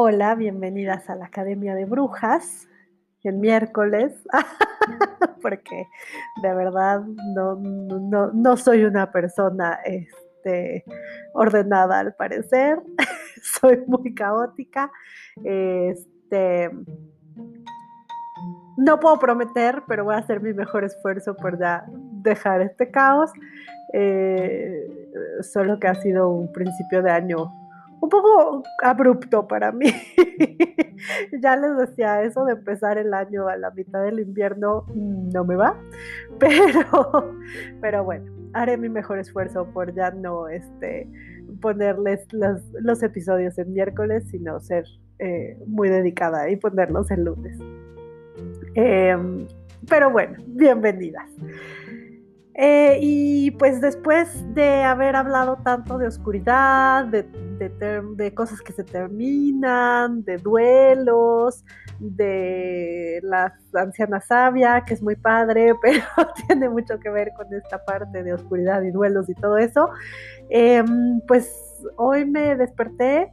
Hola, bienvenidas a la Academia de Brujas, el miércoles, porque de verdad no, no, soy una persona este, ordenada al parecer, soy muy caótica. Este, no puedo prometer, pero voy a hacer mi mejor esfuerzo por dejar este caos. Eh, solo que ha sido un principio de año un poco abrupto para mí. ya les decía, eso de empezar el año a la mitad del invierno no me va, pero, pero bueno, haré mi mejor esfuerzo por ya no este, ponerles los, episodios en miércoles, sino ser eh, muy dedicada y ponerlos en lunes. Em, pero bueno, bienvenidas. Eh, y pues después de haber hablado tanto de oscuridad, de, de, cosas que se terminan, de duelos, de la anciana sabia, que es muy padre, pero tiene mucho que ver con esta parte de oscuridad y duelos y todo eso, em, pues hoy me desperté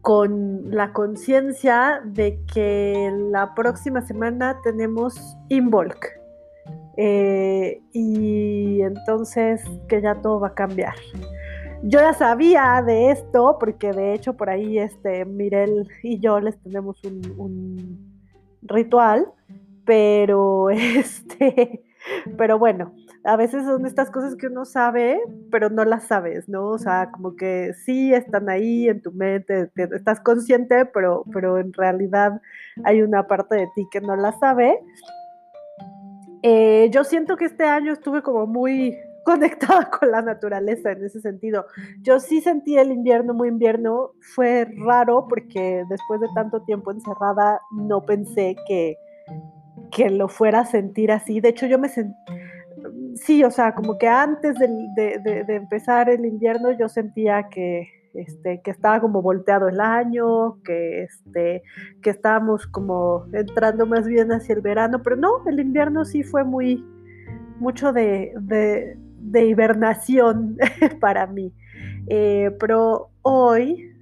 con la conciencia de que la próxima semana tenemos Involk. Eh, y entonces que ya todo va a cambiar. Yo ya sabía de esto porque de hecho por ahí este Mirel y yo les tenemos un, ritual, pero este, pero bueno, a veces son estas cosas que uno sabe, pero no las sabes, ¿no? O sea, como que sí están ahí en tu mente, estás consciente, pero, pero en realidad hay una parte de ti que no la sabe. Eh, yo siento que este año estuve como muy conectada con la naturaleza en ese sentido. Yo sí sentí el invierno muy invierno, fue raro porque después de tanto tiempo encerrada no pensé que, que lo fuera a sentir así. De hecho, yo me sentí, sí, o sea, como que antes de empezar el invierno yo sentía que, este, que estaba como volteado el año, que, este, que estábamos como entrando más bien hacia el verano, pero no, el invierno sí fue muy, mucho de, hibernación para mí. Eh, pero hoy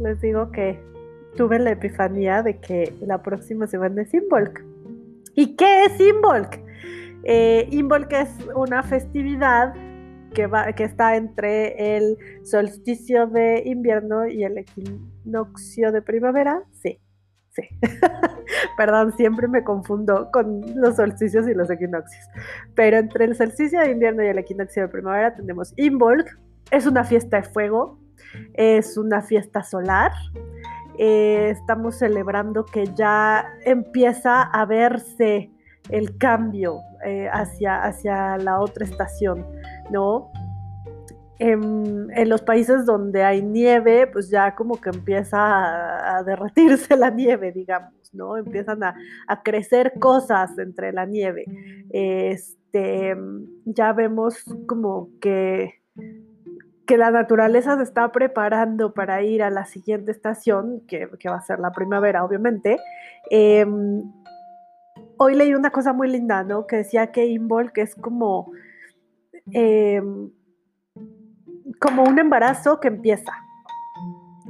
les digo que tuve la epifanía de que la próxima semana es Involk. ¿Y qué es Involk? Eh, Involk es una festividad que, va, que está entre el solsticio de invierno y el equinoccio de primavera. Sí, sí. Perdón, siempre me confundo con los solsticios y los equinoccios. Pero entre el solsticio de invierno y el equinoccio de primavera tenemos Involk. Es una fiesta de fuego, es una fiesta solar. Eh, estamos celebrando que ya empieza a verse el cambio eh, hacia, hacia la otra estación. ¿no? En, los países donde hay nieve, pues ya como que empieza a, derretirse la nieve, digamos, ¿no? Empiezan a, crecer cosas entre la nieve. Este, ya vemos como que, que la naturaleza se está preparando para ir a la siguiente estación, que, va a ser la primavera, obviamente. Em, hoy leí una cosa muy linda, ¿no? Que decía que Imbol, que es como Em, como un embarazo que empieza,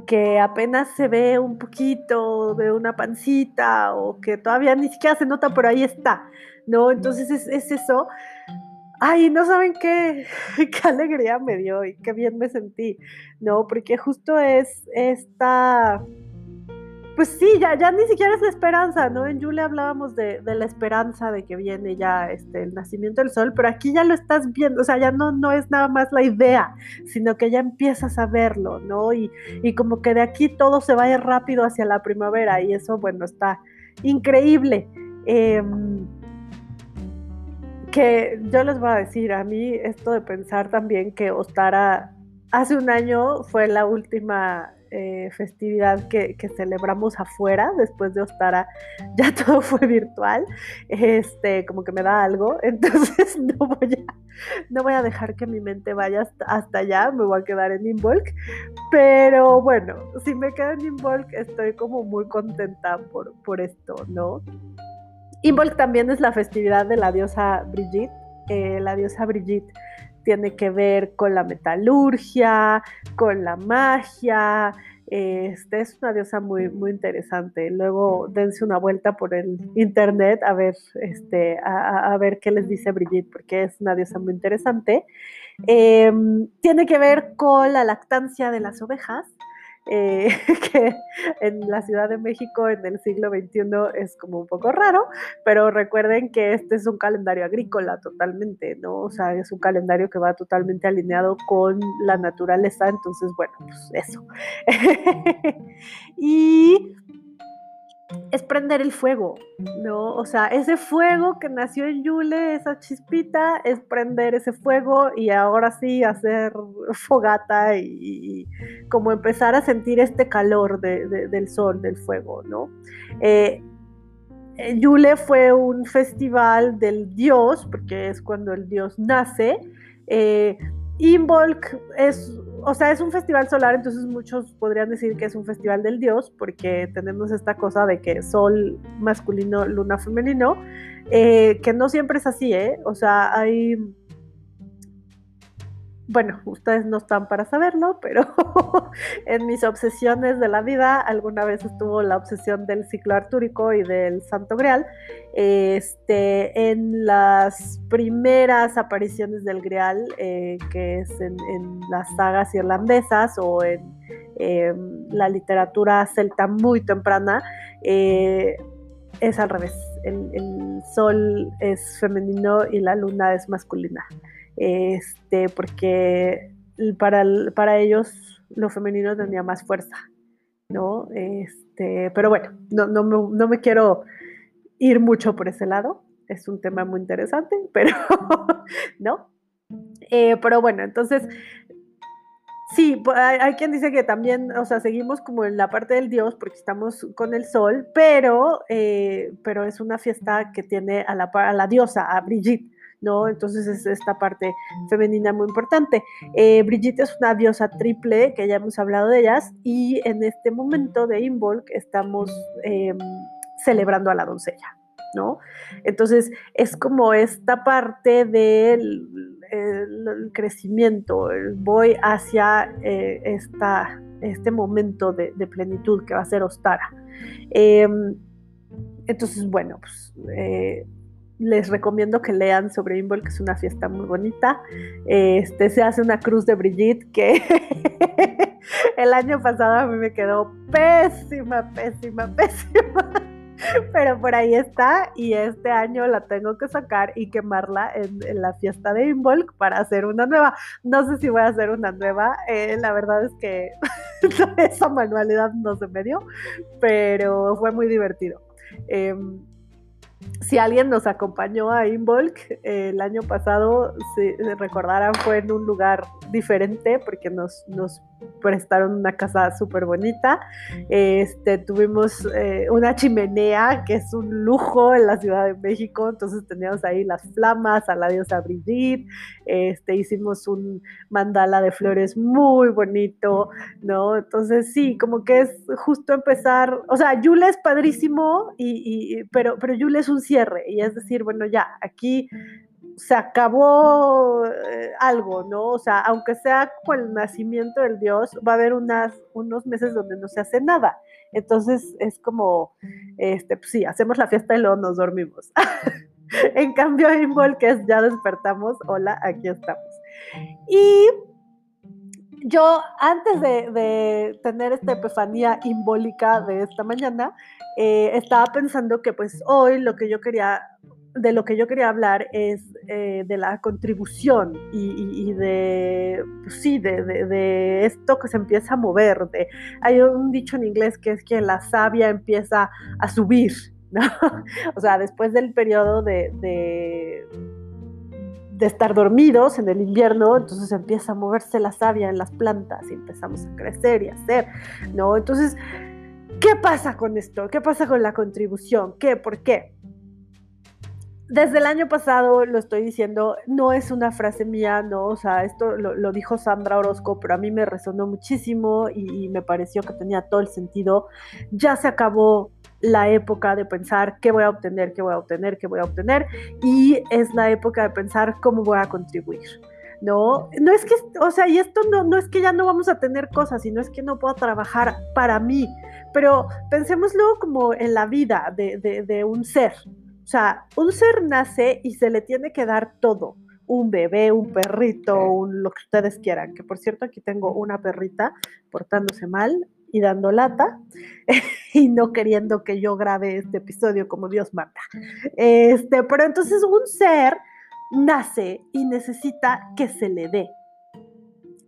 que apenas se ve un poquito de una pancita o que todavía ni siquiera se nota, pero ahí está, ¿no? Entonces es, es eso. Ay, no saben qué, qué alegría me dio y qué bien me sentí, ¿no? Porque justo es esta pues sí, ya, ya ni siquiera es la esperanza, ¿no? En Julia hablábamos de, la esperanza de que viene ya este, el nacimiento del sol, pero aquí ya lo estás viendo, o sea, ya no, no es nada más la idea, sino que ya empiezas a verlo, ¿no? Y, como que de aquí todo se vaya rápido hacia la primavera y eso, bueno, está increíble. Em, que yo les voy a decir, a mí esto de pensar también que Ostara hace un año fue la última eh, festividad que, celebramos afuera, después de Ostara ya todo fue virtual, este, como que me da algo, entonces no voy a, dejar que mi mente vaya hasta, allá, me voy a quedar en Involk, pero bueno, si me quedo en Involk estoy como muy contenta por, por esto, ¿no? Involk también es la festividad de la diosa Brigitte, eh, la diosa Brigitte tiene que ver con la metalurgia, con la magia, Este es una diosa muy, muy interesante. Luego dense una vuelta por el internet a ver, este, a, ver qué les dice Brigitte, porque es una diosa muy interesante. Em, tiene que ver con la lactancia de las ovejas. Eh, que en la Ciudad de México en el siglo XXI es como un poco raro, pero recuerden que este es un calendario agrícola totalmente, ¿no? O sea, es un calendario que va totalmente alineado con la naturaleza, entonces, bueno, pues eso. y es prender el fuego, ¿no? O sea, ese fuego que nació en Yule, esa chispita, es prender ese fuego y ahora sí hacer fogata y, como empezar a sentir este calor del sol, del fuego, ¿no? Eh, Yule fue un festival del dios, porque es cuando el dios nace. Eh, Imbolc es o sea, es un festival solar, entonces muchos podrían decir que es un festival del dios, porque tenemos esta cosa de que sol masculino, luna femenino, eh, que no siempre es así, ¿eh? O sea, hay bueno, ustedes no están para saberlo, pero en mis obsesiones de la vida alguna vez estuvo la obsesión del ciclo artúrico y del Santo Grial. Este, en las primeras apariciones del Grial, eh, que es en, las sagas irlandesas o en em, la literatura celta muy temprana, eh, es al revés. el sol es femenino y la luna es masculina este, porque para, para ellos lo femenino tenía más fuerza, ¿no? Este, pero bueno, no, no, me, no me quiero ir mucho por ese lado, es un tema muy interesante, pero no. Eh, pero bueno, entonces, sí, hay, quien dice que también, o sea, seguimos como en la parte del Dios porque estamos con el sol, pero, eh, pero es una fiesta que tiene a la, a la diosa, a Brigitte. ¿No? Entonces es esta parte femenina muy importante. Eh, Brigitte es una diosa triple, que ya hemos hablado de ellas, y en este momento de Involk estamos em, celebrando a la doncella, ¿no? Entonces es como esta parte del crecimiento, voy hacia eh, esta, este momento de, plenitud que va a ser Ostara. Em, entonces, bueno, pues eh, les recomiendo que lean sobre Imbol, que es una fiesta muy bonita. Este, se hace una cruz de Brigitte que el año pasado a mí me quedó pésima, pésima, pésima. Pero por ahí está y este año la tengo que sacar y quemarla en, la fiesta de Involk para hacer una nueva. No sé si voy a hacer una nueva, eh, la verdad es que esa manualidad no se me dio, pero fue muy divertido. Em, si alguien nos acompañó a Involk eh, el año pasado, si recordarán, fue en un lugar diferente porque nos, nos prestaron una casa súper bonita. Este, tuvimos eh, una chimenea que es un lujo en la Ciudad de México, entonces teníamos ahí las flamas a la diosa Brigitte, este, hicimos un mandala de flores muy bonito, ¿no? Entonces sí, como que es justo empezar, o sea, Yule es padrísimo, y, pero, pero Yule es un cierre, y es decir, bueno, ya, aquí se acabó eh, algo, ¿no? O sea, aunque sea por el nacimiento del Dios, va a haber unas, unos meses donde no se hace nada. Entonces es como, este, pues sí, hacemos la fiesta y luego nos dormimos. en cambio, Invol, que es ya despertamos, hola, aquí estamos. Y yo, antes de, tener esta epifanía imbólica de esta mañana, eh, estaba pensando que pues hoy lo que yo quería de lo que yo quería hablar es eh, de la contribución y, de, pues sí, de, esto que se empieza a mover. De, hay un dicho en inglés que es que la savia empieza a subir, ¿no? o sea, después del periodo de, de, estar dormidos en el invierno, entonces empieza a moverse la savia en las plantas y empezamos a crecer y a hacer, ¿no? Entonces, ¿qué pasa con esto? ¿Qué pasa con la contribución? ¿Qué? ¿Por qué? desde el año pasado lo estoy diciendo, no es una frase mía, no, o sea, esto lo, dijo Sandra Orozco, pero a mí me resonó muchísimo y, me pareció que tenía todo el sentido. Ya se acabó la época de pensar qué voy a obtener, qué voy a obtener, qué voy a obtener, y es la época de pensar cómo voy a contribuir. ¿no? No es que, o sea, y esto no, no es que ya no vamos a tener cosas, sino es que no puedo trabajar para mí, pero pensémoslo como en la vida de, de un ser. O sea, un ser nace y se le tiene que dar todo. Un bebé, un perrito, un, lo que ustedes quieran. Que por cierto, aquí tengo una perrita portándose mal y dando lata y no queriendo que yo grabe este episodio como Dios manda. Este, pero entonces un ser nace y necesita que se le dé.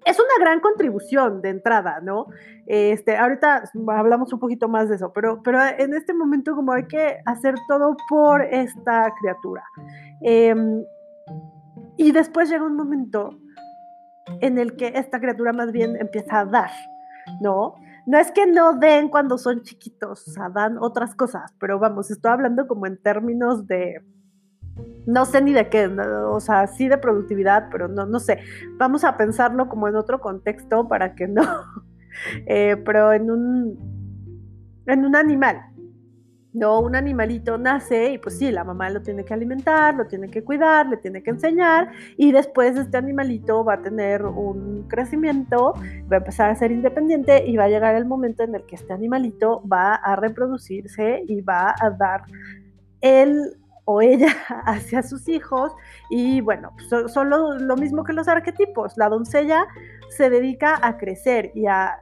Es una gran contribución de entrada, ¿no? Este, ahorita hablamos un poquito más de eso, pero, pero en este momento como hay que hacer todo por esta criatura. Em, y después llega un momento en el que esta criatura más bien empieza a dar, ¿no? No es que no den cuando son chiquitos, o sea, dan otras cosas, pero vamos, estoy hablando como en términos de, no sé ni de qué, o sea, sí de productividad, pero no, no sé. Vamos a pensarlo como en otro contexto para que no, eh, pero en un, en un animal. No, un animalito nace y pues sí, la mamá lo tiene que alimentar, lo tiene que cuidar, le tiene que enseñar y después este animalito va a tener un crecimiento, va a empezar a ser independiente y va a llegar el momento en el que este animalito va a reproducirse y va a dar el o ella hacia sus hijos y bueno, son, lo, mismo que los arquetipos. La doncella se dedica a crecer y a,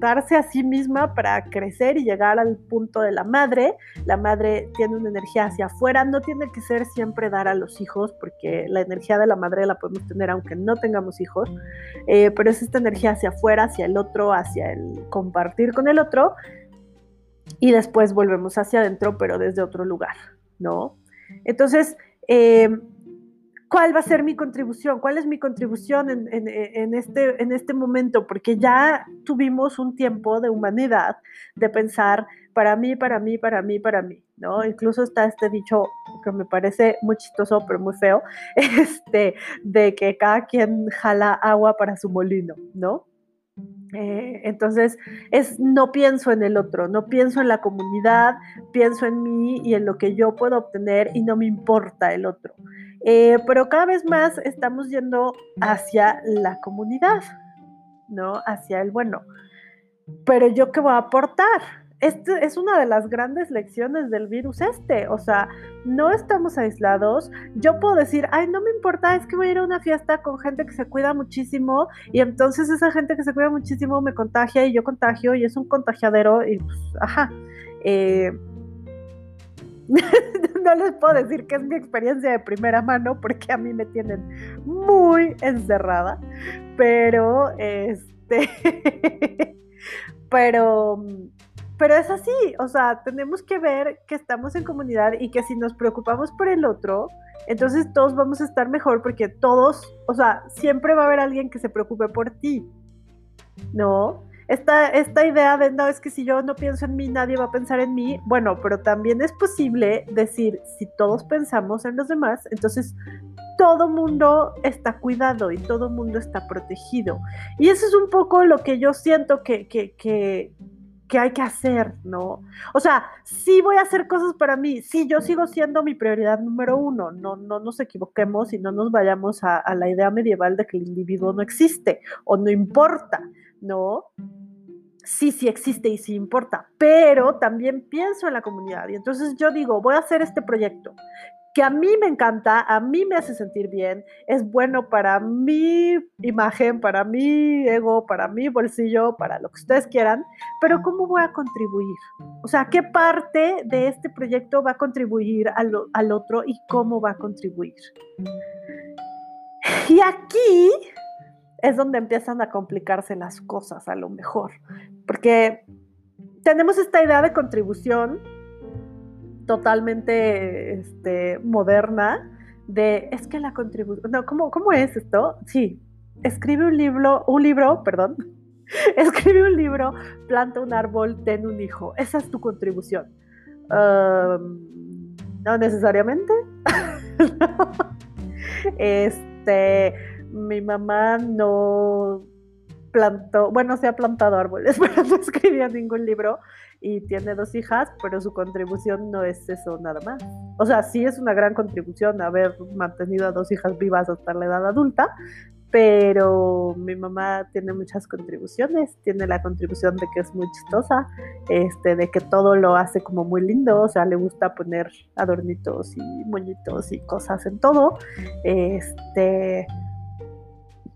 darse a sí misma para crecer y llegar al punto de la madre. La madre tiene una energía hacia afuera, no tiene que ser siempre dar a los hijos porque la energía de la madre la podemos tener aunque no tengamos hijos, eh, pero es esta energía hacia afuera, hacia el otro, hacia el compartir con el otro y después volvemos hacia adentro pero desde otro lugar. ¿no? Entonces, eh, ¿cuál va a ser mi contribución? ¿Cuál es mi contribución en, este, en este momento? Porque ya tuvimos un tiempo de humanidad de pensar para mí, para mí, para mí, para mí, ¿no? Incluso está este dicho que me parece muy chistoso, pero muy feo, este, de que cada quien jala agua para su molino, ¿no? Eh, entonces, es no pienso en el otro, no pienso en la comunidad, pienso en mí y en lo que yo puedo obtener y no me importa el otro. Eh, pero cada vez más estamos yendo hacia la comunidad, ¿no? Hacia el bueno. Pero yo qué voy a aportar? este es una de las grandes lecciones del virus este, o sea, no estamos aislados. Yo puedo decir, ay, no me importa, es que voy a ir a una fiesta con gente que se cuida muchísimo y entonces esa gente que se cuida muchísimo me contagia y yo contagio y es un contagiadero y pues, ajá. Eh, no les puedo decir que es mi experiencia de primera mano porque a mí me tienen muy encerrada, pero este, pero pero es así, o sea, tenemos que ver que estamos en comunidad y que si nos preocupamos por el otro, entonces todos vamos a estar mejor porque todos, o sea, siempre va a haber alguien que se preocupe por ti, ¿no? Esta, esta idea de, no, es que si yo no pienso en mí, nadie va a pensar en mí, bueno, pero también es posible decir, si todos pensamos en los demás, entonces todo mundo está cuidado y todo mundo está protegido. Y eso es un poco lo que yo siento que, que, que, hay que hacer, ¿no? O sea, sí voy a hacer cosas para mí, sí, yo sigo siendo mi prioridad número uno, no, no nos equivoquemos y no nos vayamos a la idea medieval de que el individuo no existe o no importa, ¿no? Sí, sí existe y sí importa, pero también pienso en la comunidad y entonces yo digo, voy a hacer este proyecto que a mí me encanta, a mí me hace sentir bien, es bueno para mi imagen, para mi ego, para mi bolsillo, para lo que ustedes quieran, pero ¿cómo voy a contribuir? O sea, ¿qué parte de este proyecto va a contribuir al, al otro y cómo va a contribuir? Y aquí es donde empiezan a complicarse las cosas a lo mejor, porque tenemos esta idea de contribución totalmente este, moderna de, es que la contribución, no, ¿cómo, ¿cómo es esto? Sí, escribe un libro, un libro, perdón, escribe un libro, planta un árbol, ten un hijo, esa es tu contribución. no necesariamente. este, mi mamá no plantó, bueno, se ha plantado árboles, pero no escribió ningún libro y tiene dos hijas, pero su contribución no es eso nada más. O sea, sí es una gran contribución haber mantenido a dos hijas vivas hasta la edad adulta, pero mi mamá tiene muchas contribuciones, tiene la contribución de que es muy chistosa, este, de que todo lo hace como muy lindo, o sea, le gusta poner adornitos y moñitos y cosas en todo, este,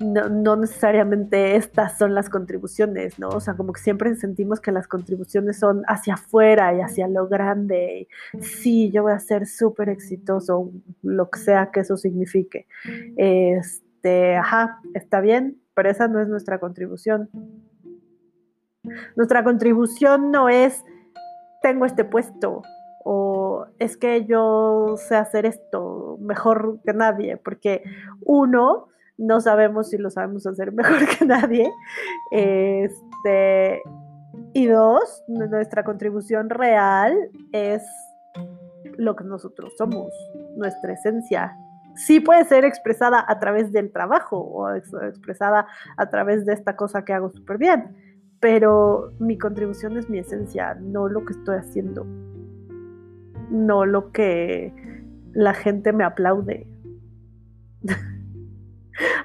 no, necesariamente estas son las contribuciones, ¿no? O sea, como que siempre sentimos que las contribuciones son hacia afuera y hacia lo grande. sí, yo voy a ser súper exitoso, lo que sea que eso signifique. Este, ajá, está bien, pero esa no es nuestra contribución. Nuestra contribución no es, tengo este puesto, o es que yo sé hacer esto mejor que nadie, porque uno, no sabemos si lo sabemos hacer mejor que nadie. Este, y dos, nuestra contribución real es lo que nosotros somos, nuestra esencia. Sí puede ser expresada a través del trabajo o expresada a través de esta cosa que hago súper bien, pero mi contribución es mi esencia, no lo que estoy haciendo, no lo que la gente me aplaude.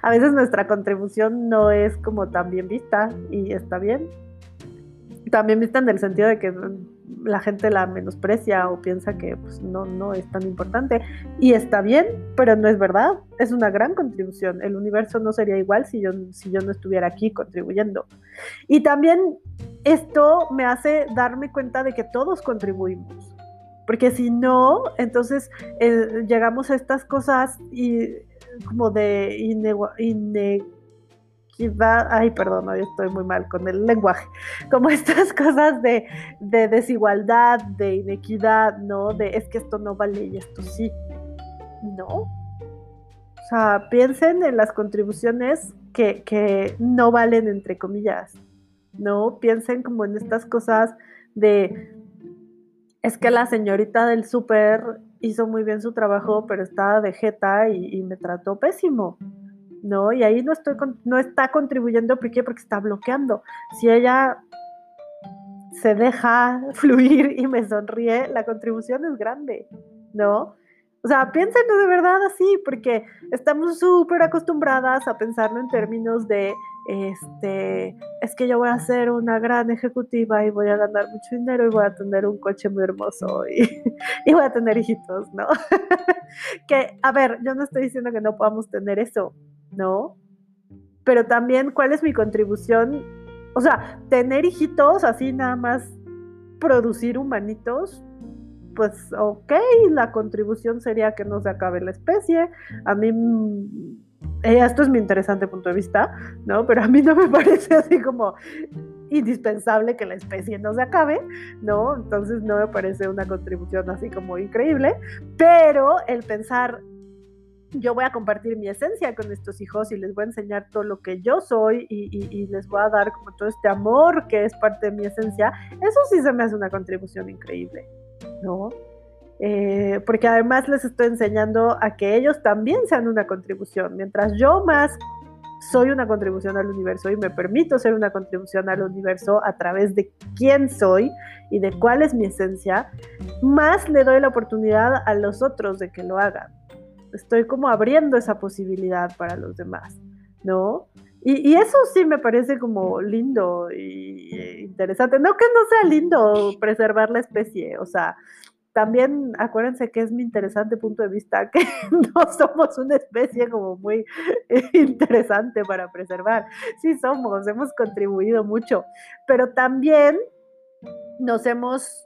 A veces nuestra contribución no es como tan bien vista y está bien. También vista en el sentido de que la gente la menosprecia o piensa que pues, no, no es tan importante. Y está bien, pero no es verdad. Es una gran contribución. El universo no sería igual si yo, si yo no estuviera aquí contribuyendo. Y también esto me hace darme cuenta de que todos contribuimos. Porque si no, entonces eh, llegamos a estas cosas y como de inequidad, ay, perdón, hoy estoy muy mal con el lenguaje, como estas cosas de, de desigualdad, de inequidad, ¿no? De es que esto no vale y esto sí. No. O sea, piensen en las contribuciones que, que no valen, entre comillas, ¿no? Piensen como en estas cosas de es que la señorita del súper hizo muy bien su trabajo, pero estaba de jeta y, me trató pésimo. ¿no? Y ahí no, estoy no está contribuyendo, ¿por qué? Porque está bloqueando. Si ella se deja fluir y me sonríe, la contribución es grande, ¿no? O sea, piénsenlo de verdad así, porque estamos súper acostumbradas a pensarlo en términos de, este, es que yo voy a ser una gran ejecutiva y voy a ganar mucho dinero y voy a tener un coche muy hermoso y, y voy a tener hijitos, ¿no? que, a ver, yo no estoy diciendo que no podamos tener eso, ¿no? Pero también, ¿cuál es mi contribución? O sea, tener hijitos, así nada más producir humanitos, pues ok, la contribución sería que no se acabe la especie. A mí, esto es mi interesante punto de vista, ¿no? Pero a mí no me parece así como indispensable que la especie no se acabe, ¿no? Entonces no me parece una contribución así como increíble, pero el pensar, yo voy a compartir mi esencia con estos hijos y les voy a enseñar todo lo que yo soy y, y, les voy a dar como todo este amor que es parte de mi esencia, eso sí se me hace una contribución increíble. ¿no? Eh, porque además les estoy enseñando a que ellos también sean una contribución. Mientras yo más soy una contribución al universo y me permito ser una contribución al universo a través de quién soy y de cuál es mi esencia, más le doy la oportunidad a los otros de que lo hagan. Estoy como abriendo esa posibilidad para los demás, ¿no? Y, eso sí me parece como lindo y interesante. No que no sea lindo preservar la especie, o sea, también acuérdense que es mi interesante punto de vista que no somos una especie como muy interesante para preservar. Sí somos, hemos contribuido mucho, pero también nos hemos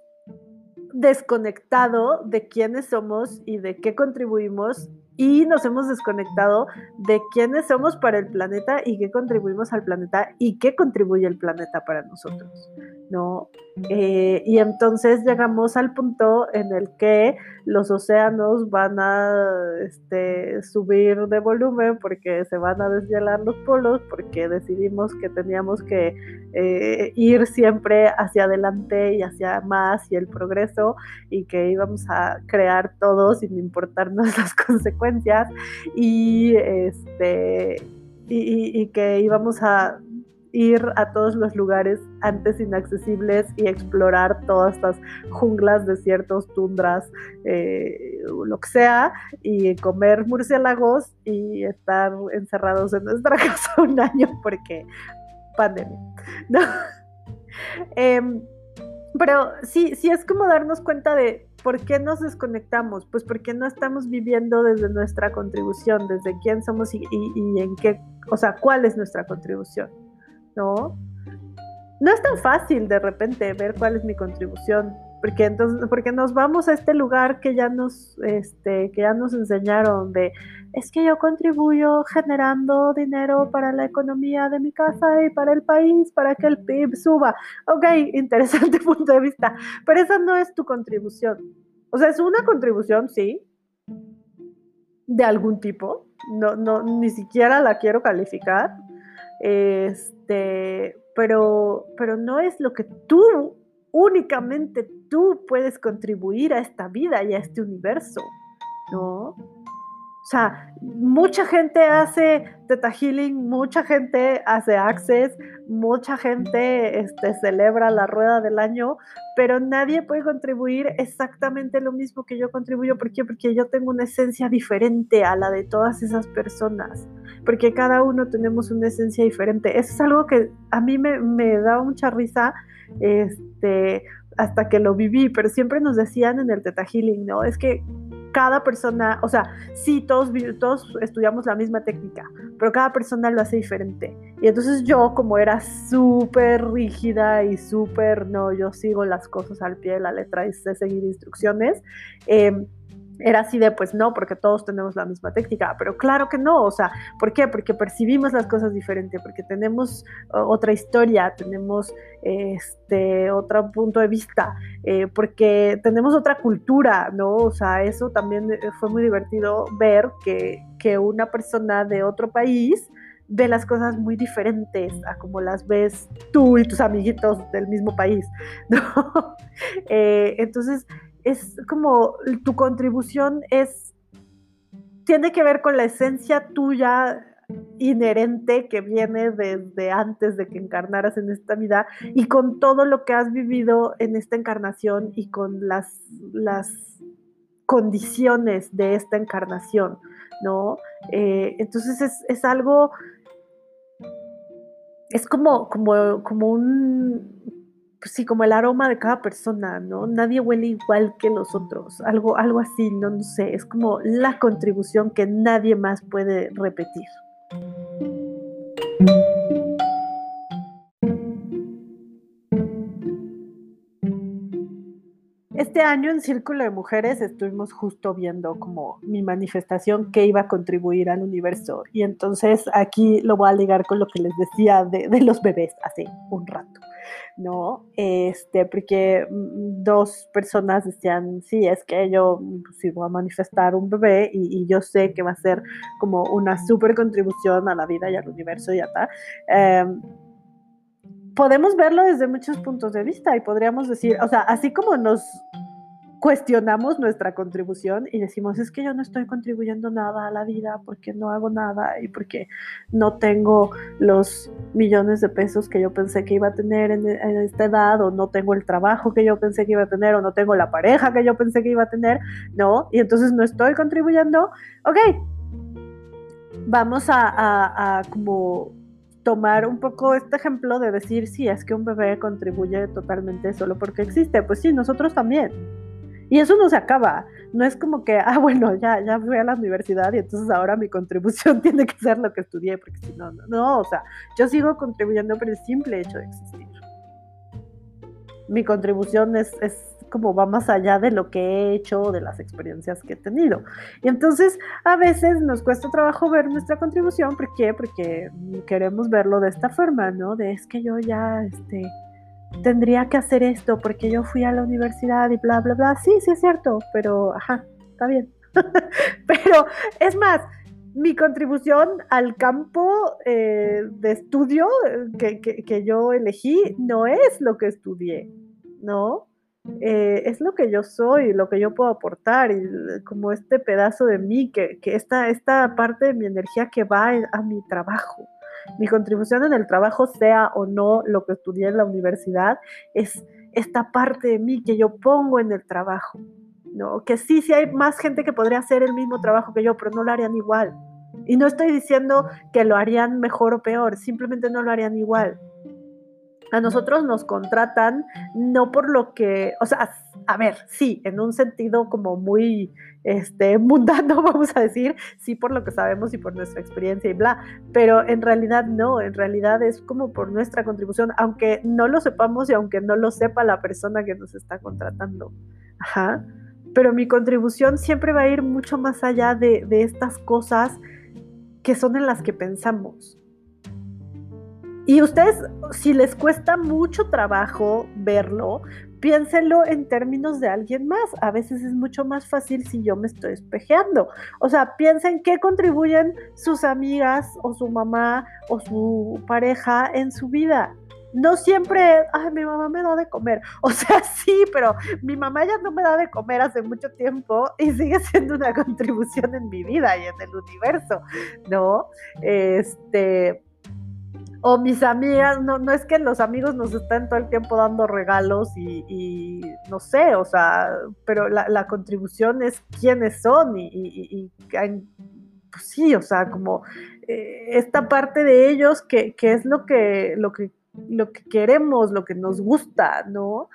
desconectado de quiénes somos y de qué contribuimos y nos hemos desconectado de quiénes somos para el planeta y qué contribuimos al planeta y qué contribuye el planeta para nosotros, ¿no? Eh, y entonces llegamos al punto en el que los océanos van a este, subir de volumen porque se van a deshielar los polos, porque decidimos que teníamos que eh, ir siempre hacia adelante y hacia más y el progreso y que íbamos a crear todo sin importarnos las consecuencias y este y, que íbamos a ir a todos los lugares antes inaccesibles y explorar todas estas junglas, desiertos, tundras, eh, lo que sea, y comer murciélagos y estar encerrados en nuestra casa un año porque pandemia. Em, pero sí, sí es como darnos cuenta de por qué nos desconectamos, pues porque no estamos viviendo desde nuestra contribución, desde quién somos y en qué, o sea, cuál es nuestra contribución, ¿no? No es tan fácil de repente ver cuál es mi contribución, porque entonces porque nos vamos a este lugar que ya nos este que ya nos enseñaron de es que yo contribuyo generando dinero para la economía de mi casa y para el país para que el PIB suba ok interesante punto de vista pero esa no es tu contribución o sea es una contribución sí de algún tipo no no ni siquiera la quiero calificar este pero pero no es lo que tú únicamente tú puedes contribuir a esta vida y a este universo, ¿no? O sea, mucha gente hace Teta Healing, mucha gente hace Access, mucha gente este, celebra la rueda del año, pero nadie puede contribuir exactamente lo mismo que yo contribuyo. ¿Por qué? Porque yo tengo una esencia diferente a la de todas esas personas, porque cada uno tenemos una esencia diferente. Eso es algo que a mí me, me da mucha risa este, hasta que lo viví, pero siempre nos decían en el Teta Healing, ¿no? Es que cada persona, o sea, sí, todos, todos estudiamos la misma técnica, pero cada persona lo hace diferente. Y entonces yo, como era súper rígida y súper, no, yo sigo las cosas al pie de la letra y sé seguir instrucciones, eh, era así de, pues no, porque todos tenemos la misma técnica, pero claro que no, o sea, ¿por qué? Porque percibimos las cosas diferente, porque tenemos otra historia, tenemos este otro punto de vista, eh, porque tenemos otra cultura, ¿no? O sea, eso también eh, fue muy divertido ver que, que una persona de otro país ve las cosas muy diferentes a como las ves tú y tus amiguitos del mismo país, ¿no? Eh, entonces, es como tu contribución es, tiene que ver con la esencia tuya inherente que viene desde antes de que encarnaras en esta vida y con todo lo que has vivido en esta encarnación y con las, las condiciones de esta encarnación, ¿no? Eh, entonces es, es, algo, es como, como, como un, pues sí, como el aroma de cada persona, ¿no? Nadie huele igual que los otros, algo, algo así, no, no sé, es como la contribución que nadie más puede repetir. Este año en Círculo de Mujeres estuvimos justo viendo como mi manifestación que iba a contribuir al universo y entonces aquí lo voy a ligar con lo que les decía de, de los bebés hace un rato. ¿No? Este, porque mm, dos personas decían, sí, es que yo sí voy a manifestar un bebé y, yo sé que va a ser como una super contribución a la vida y al universo y ya está. Em, podemos verlo desde muchos puntos de vista y podríamos decir, o sea, así como nos cuestionamos nuestra contribución y decimos, es que yo no estoy contribuyendo nada a la vida porque no hago nada y porque no tengo los millones de pesos que yo pensé que iba a tener en, esta edad o no tengo el trabajo que yo pensé que iba a tener o no tengo la pareja que yo pensé que iba a tener, ¿no? Y entonces no estoy contribuyendo, ok, vamos a, a como tomar un poco este ejemplo de decir, sí, es que un bebé contribuye totalmente solo porque existe. Pues sí, nosotros también. Y eso no se acaba. No es como que, ah, bueno, ya, ya fui a la universidad y entonces ahora mi contribución tiene que ser lo que estudié, porque si no, no, no, o sea, yo sigo contribuyendo por el simple hecho de existir. Mi contribución es, es como va más allá de lo que he hecho, de las experiencias que he tenido. Y entonces a veces nos cuesta trabajo ver nuestra contribución, ¿por qué? Porque queremos verlo de esta forma, ¿no? De es que yo ya, este, tendría que hacer esto porque yo fui a la universidad y bla, bla, bla. Sí, sí es cierto, pero, ajá, está bien. pero es más, mi contribución al campo eh, de estudio que, que, yo elegí no es lo que estudié, ¿no? Eh, es lo que yo soy, lo que yo puedo aportar, y como este pedazo de mí, que, que esta, esta parte de mi energía que va a mi trabajo, Mi contribución en el trabajo, sea o no lo que estudié en la universidad, es esta parte de mí que yo pongo en el trabajo. ¿no? Que sí, sí hay más gente que podría hacer el mismo trabajo que yo, pero no lo harían igual. Y no estoy diciendo que lo harían mejor o peor, simplemente no lo harían igual. A nosotros nos contratan no por lo que, o sea, a ver, sí, en un sentido como muy este, mundano, vamos a decir, sí por lo que sabemos y por nuestra experiencia y bla, pero en realidad no, en realidad es como por nuestra contribución, aunque no lo sepamos y aunque no lo sepa la persona que nos está contratando. Ajá. Pero mi contribución siempre va a ir mucho más allá de, de estas cosas que son en las que pensamos. Y ustedes, si les cuesta mucho trabajo verlo, piénsenlo en términos de alguien más. A veces es mucho más fácil si yo me estoy espejeando. O sea, piensen qué contribuyen sus amigas o su mamá o su pareja en su vida. No siempre, ay, mi mamá me da de comer. O sea, sí, pero mi mamá ya no me da de comer hace mucho tiempo y sigue siendo una contribución en mi vida y en el universo, ¿no? Este, o mis amigas, no, no es que los amigos nos estén todo el tiempo dando regalos y, no sé, o sea, pero la, contribución es quiénes son y, pues sí, o sea, como eh, esta parte de ellos que, es lo que, lo, que, lo que queremos, lo que nos gusta, ¿no?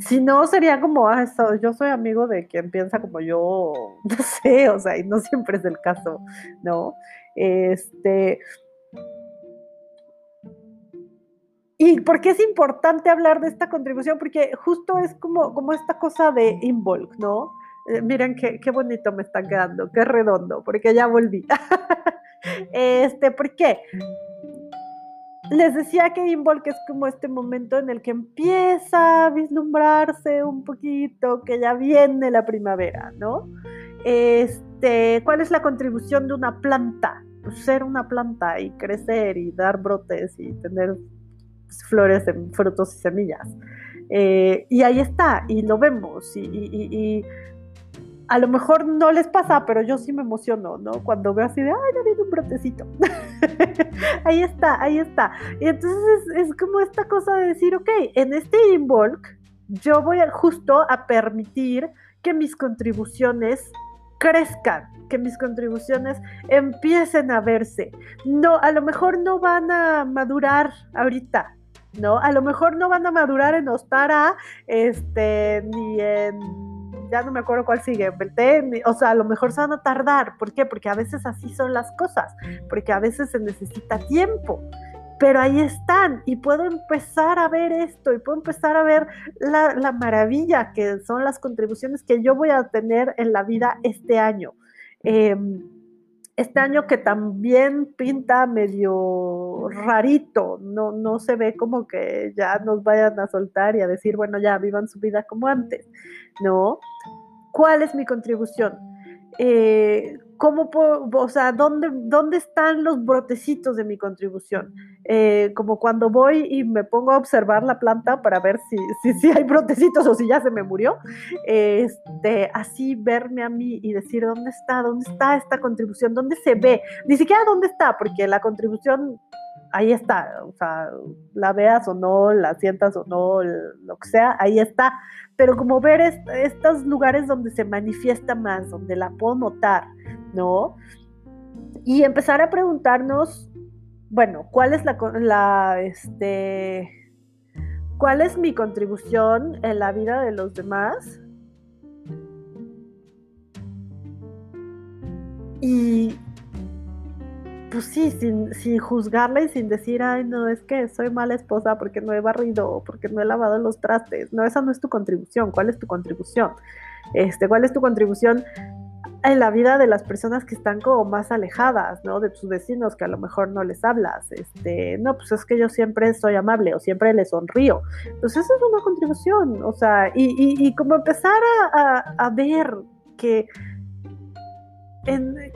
Si no, sería como, ah, yo soy amigo de quien piensa como yo, no sé, o sea, y no siempre es el caso, ¿no? Este, ¿Y por qué es importante hablar de esta contribución? Porque justo es como, como esta cosa de Involk, ¿no? Eh, miren qué, qué, bonito me está quedando, qué redondo, porque ya volví. este, ¿por qué? Les decía que Involk es como este momento en el que empieza a vislumbrarse un poquito, que ya viene la primavera, ¿no? Este, ¿cuál es la contribución de una planta? Ser una planta y crecer y dar brotes y tener flores, de frutos y semillas. Eh, y ahí está, y lo vemos, y, a lo mejor no les pasa, pero yo sí me emociono, ¿no? Cuando veo así de, ay, ya viene un brotecito. ahí está, ahí está. Y entonces es, como esta cosa de decir, ok, en este involk, yo voy justo a permitir que mis contribuciones crezcan, que mis contribuciones empiecen a verse. No, a lo mejor no van a madurar ahorita, ¿no? A lo mejor no van a madurar en Ostara, este, ni en, ya no me acuerdo cuál sigue, o sea, a lo mejor se van a tardar. ¿Por qué? Porque a veces así son las cosas, porque a veces se necesita tiempo. Pero ahí están y puedo empezar a ver esto y puedo empezar a ver la, maravilla que son las contribuciones que yo voy a tener en la vida este año. Em, este año que también pinta medio rarito, no, no se ve como que ya nos vayan a soltar y a decir, bueno, ya vivan su vida como antes, ¿no? ¿Cuál es mi contribución? Eh, ¿cómo o sea, ¿dónde, ¿dónde están los brotecitos de mi contribución? Eh, como cuando voy y me pongo a observar la planta para ver si, si, hay brotecitos o si ya se me murió, este, así verme a mí y decir, ¿dónde está? ¿Dónde está esta contribución? ¿Dónde se ve? Ni siquiera dónde está, porque la contribución ahí está, o sea, la veas o no, la sientas o no, lo que sea, ahí está. Pero como ver estos lugares donde se manifiesta más, donde la puedo notar, ¿no? Y empezar a preguntarnos, bueno, ¿cuál es la, este, cuál es mi contribución en la vida de los demás? Y pues sí, sin, juzgarla y sin decir, ay, no, es que soy mala esposa porque no he barrido porque no he lavado los trastes. No, esa no es tu contribución. ¿Cuál es tu contribución? Este, ¿Cuál es tu contribución en la vida de las personas que están como más alejadas, ¿no? De tus vecinos que a lo mejor no les hablas. Este, no, pues es que yo siempre soy amable o siempre les sonrío. Pues eso es una contribución, o sea, y, y, como empezar a, a ver que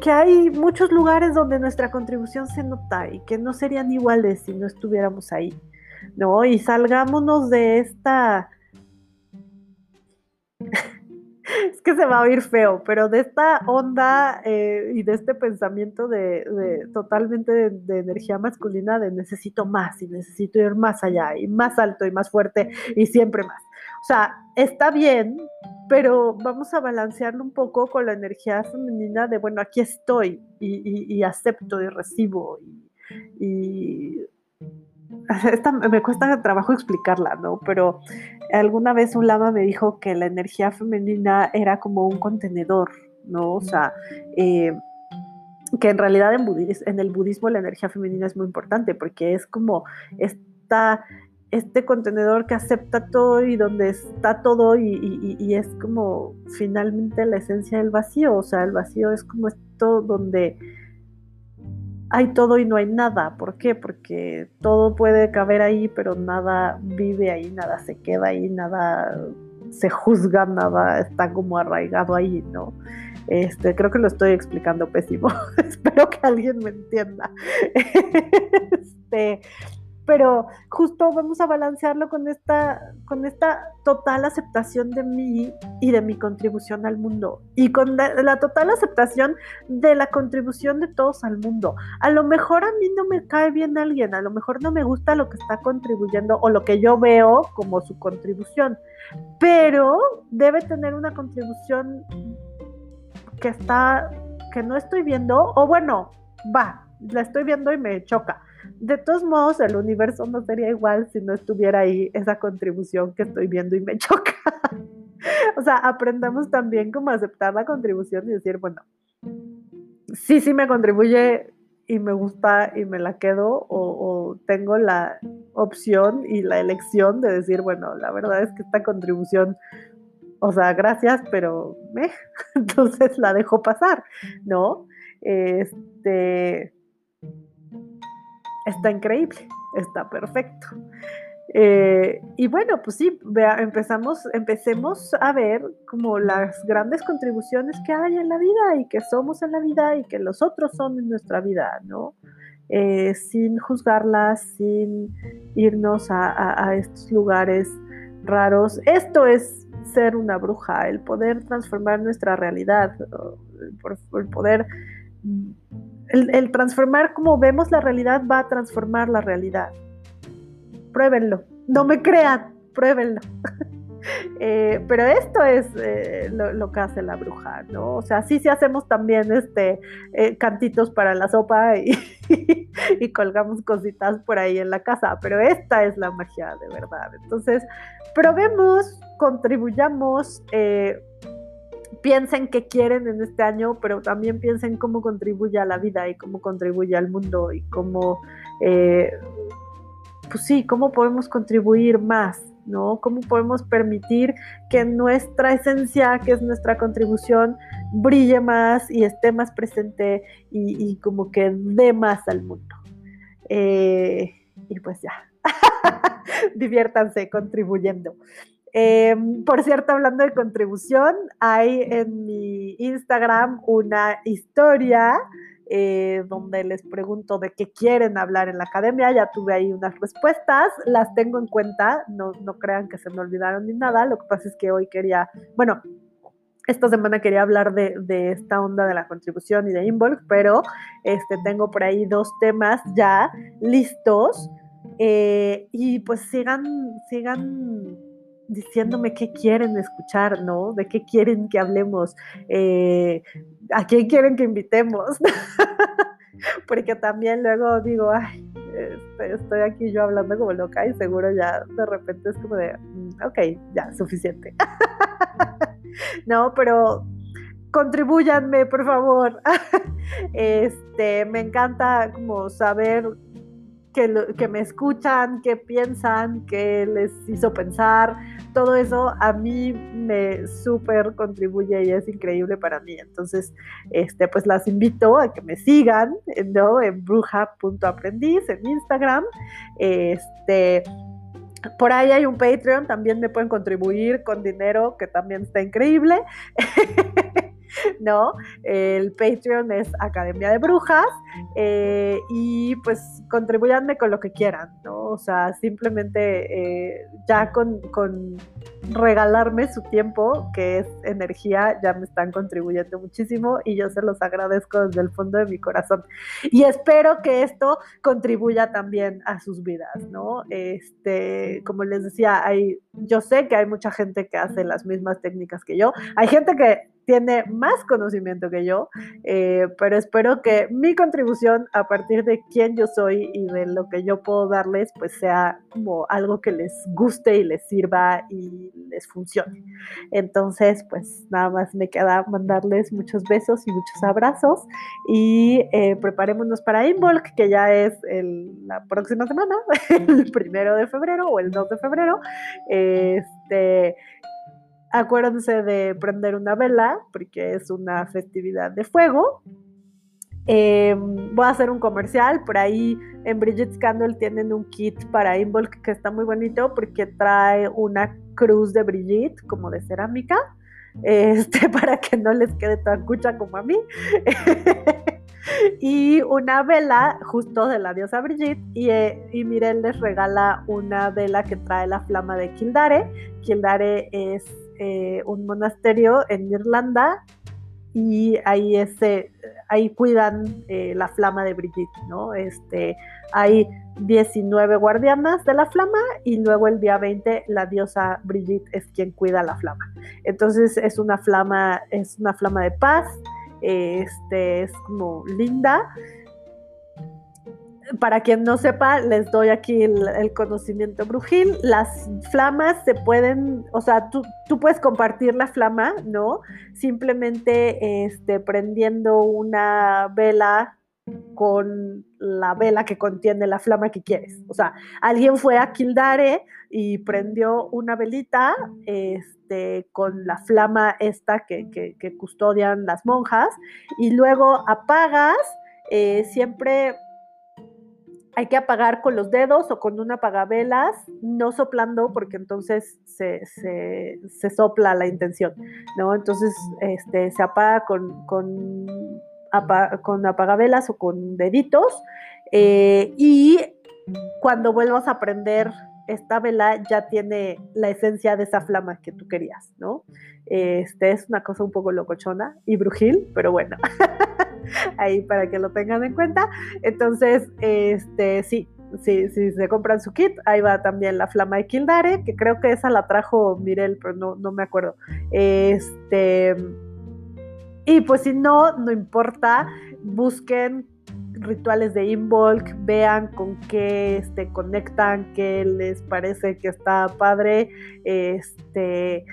que hay muchos lugares donde nuestra contribución se nota y que no serían iguales si no estuviéramos ahí, ¿no? Y salgámonos de esta es que se va a oír feo, pero de esta onda eh, y de este pensamiento de, totalmente de, energía masculina, de necesito más y necesito ir más allá y más alto y más fuerte y siempre más. O sea, está bien, pero vamos a balancearlo un poco con la energía femenina de, bueno, aquí estoy y, acepto y recibo y me cuesta trabajo explicarla, ¿no? Pero alguna vez un lama me dijo que la energía femenina era como un contenedor, ¿no? O sea, eh, que en realidad en, en, el budismo la energía femenina es muy importante porque es como esta, este contenedor que acepta todo y donde está todo y, y es como finalmente la esencia del vacío, o sea, el vacío es como esto donde hay todo y no hay nada. ¿Por qué? Porque todo puede caber ahí, pero nada vive ahí, nada se queda ahí, nada se juzga, nada está como arraigado ahí, ¿no? Este, creo que lo estoy explicando pésimo. Espero que alguien me entienda. este, pero justo vamos a balancearlo con esta, con esta total aceptación de mí y de mi contribución al mundo y con la, total aceptación de la contribución de todos al mundo. A lo mejor a mí no me cae bien alguien, a lo mejor no me gusta lo que está contribuyendo o lo que yo veo como su contribución, pero debe tener una contribución que está, que no estoy viendo, o bueno, va, la estoy viendo y me choca de todos modos, el universo no sería igual si no estuviera ahí esa contribución que estoy viendo y me choca. o sea, aprendamos también como aceptar la contribución y decir, bueno, sí, sí me contribuye y me gusta y me la quedo o, tengo la opción y la elección de decir, bueno, la verdad es que esta contribución, o sea, gracias, pero me, entonces la dejo pasar, ¿no? Este, está increíble, está perfecto. Eh, y bueno, pues sí, vea, empezamos, empecemos a ver como las grandes contribuciones que hay en la vida y que somos en la vida y que los otros son en nuestra vida, ¿no? Eh, sin juzgarlas, sin irnos a, estos lugares raros. Esto es ser una bruja, el poder transformar nuestra realidad, el poder el, transformar como vemos la realidad va a transformar la realidad. Pruébenlo. No me crean, pruébenlo. Eh, pero esto es eh, lo, que hace la bruja, ¿no? O sea, sí, sí hacemos también este, eh, cantitos para la sopa y, colgamos cositas por ahí en la casa, pero esta es la magia de verdad. Entonces, probemos, contribuyamos, piensen qué quieren en este año, pero también piensen cómo contribuye a la vida y cómo contribuye al mundo y cómo, eh, pues sí, cómo podemos contribuir más, ¿no? ¿Cómo podemos permitir que nuestra esencia, que es nuestra contribución, brille más y esté más presente y, como que dé más al mundo? Eh, y pues ya, diviértanse contribuyendo. Em, por cierto, hablando de contribución, hay en mi Instagram una historia eh, donde les pregunto de qué quieren hablar en la academia. Ya tuve ahí unas respuestas, las tengo en cuenta, no, no crean que se me olvidaron ni nada. Lo que pasa es que hoy quería, bueno, esta semana quería hablar de, esta onda de la contribución y de Involk, pero este, tengo por ahí dos temas ya listos. Eh, y pues sigan, sigan diciéndome qué quieren escuchar, ¿no? De qué quieren que hablemos, eh, a quién quieren que invitemos. Porque también luego digo, ay, este, estoy aquí yo hablando como loca y seguro ya de repente es como de, mm, ok, ya, suficiente. no, pero contribuyanme, por favor. este, me encanta como saber que, me escuchan, qué piensan, qué les hizo pensar, todo eso a mí me súper contribuye y es increíble para mí. Entonces, este, pues las invito a que me sigan, ¿no? En bruja.aprendiz en Instagram. Este, por ahí hay un Patreon, también me pueden contribuir con dinero, que también está increíble. ¿no? El Patreon es Academia de Brujas eh, y pues contribuyanme con lo que quieran, ¿no? O sea, simplemente eh, ya con, con, regalarme su tiempo, que es energía, ya me están contribuyendo muchísimo y yo se los agradezco desde el fondo de mi corazón. Y espero que esto contribuya también a sus vidas, ¿no? Este, como les decía, hay, yo sé que hay mucha gente que hace las mismas técnicas que yo. Hay gente que tiene más conocimiento que yo, eh, pero espero que mi contribución a partir de quién yo soy y de lo que yo puedo darles, pues sea como algo que les guste y les sirva y les funcione. Entonces, pues nada más me queda mandarles muchos besos y muchos abrazos y eh, preparémonos para Involk, que ya es la próxima semana, el primero de febrero o el 2 de febrero. Este acuérdense de prender una vela, porque es una festividad de fuego. Eh, voy a hacer un comercial, por ahí en Bridget's Candle tienen un kit para Involk que está muy bonito porque trae una cruz de Brigitte como de cerámica, este, para que no les quede tan cucha como a mí. y una vela justo de la diosa Brigitte y, eh, y Mirel les regala una vela que trae la flama de Kildare. Kildare es eh, un monasterio en Irlanda y ahí, ese, ahí cuidan eh, la flama de Brigitte, ¿no? Este, hay 19 guardianas de la flama y luego el día 20 la diosa Brigitte es quien cuida la flama. Entonces es una flama, es una flama de paz, este, es como linda para quien no sepa, les doy aquí el, conocimiento brujil. Las flamas se pueden, o sea, tú, puedes compartir la flama, ¿no? Simplemente este, prendiendo una vela con la vela que contiene la flama que quieres. O sea, alguien fue a Kildare y prendió una velita este, con la flama esta que, que, custodian las monjas y luego apagas. Eh, siempre hay que apagar con los dedos o con una apagavelas, no soplando porque entonces se, sopla la intención, ¿no? Entonces este, se apaga con, con, con apagavelas o con deditos eh, y cuando vuelvas a prender esta vela ya tiene la esencia de esa flama que tú querías, ¿no? Este es una cosa un poco locochona y brujil, pero bueno. ahí para que lo tengan en cuenta. Entonces, este, sí, sí, sí, se compran su kit, ahí va también la flama de Kildare, que creo que esa la trajo Mirel, pero no, no me acuerdo. Este, y pues si no, no importa, busquen rituales de Involk, vean con qué este, conectan, qué les parece que está padre, este,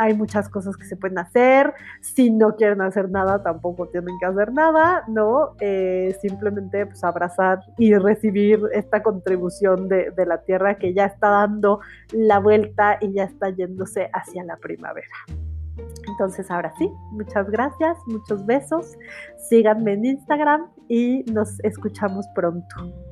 hay muchas cosas que se pueden hacer. Si no quieren hacer nada, tampoco tienen que hacer nada, ¿no? Eh, simplemente pues, abrazar y recibir esta contribución de, de la tierra que ya está dando la vuelta y ya está yéndose hacia la primavera. Entonces, ahora sí, muchas gracias, muchos besos. Síganme en Instagram y nos escuchamos pronto.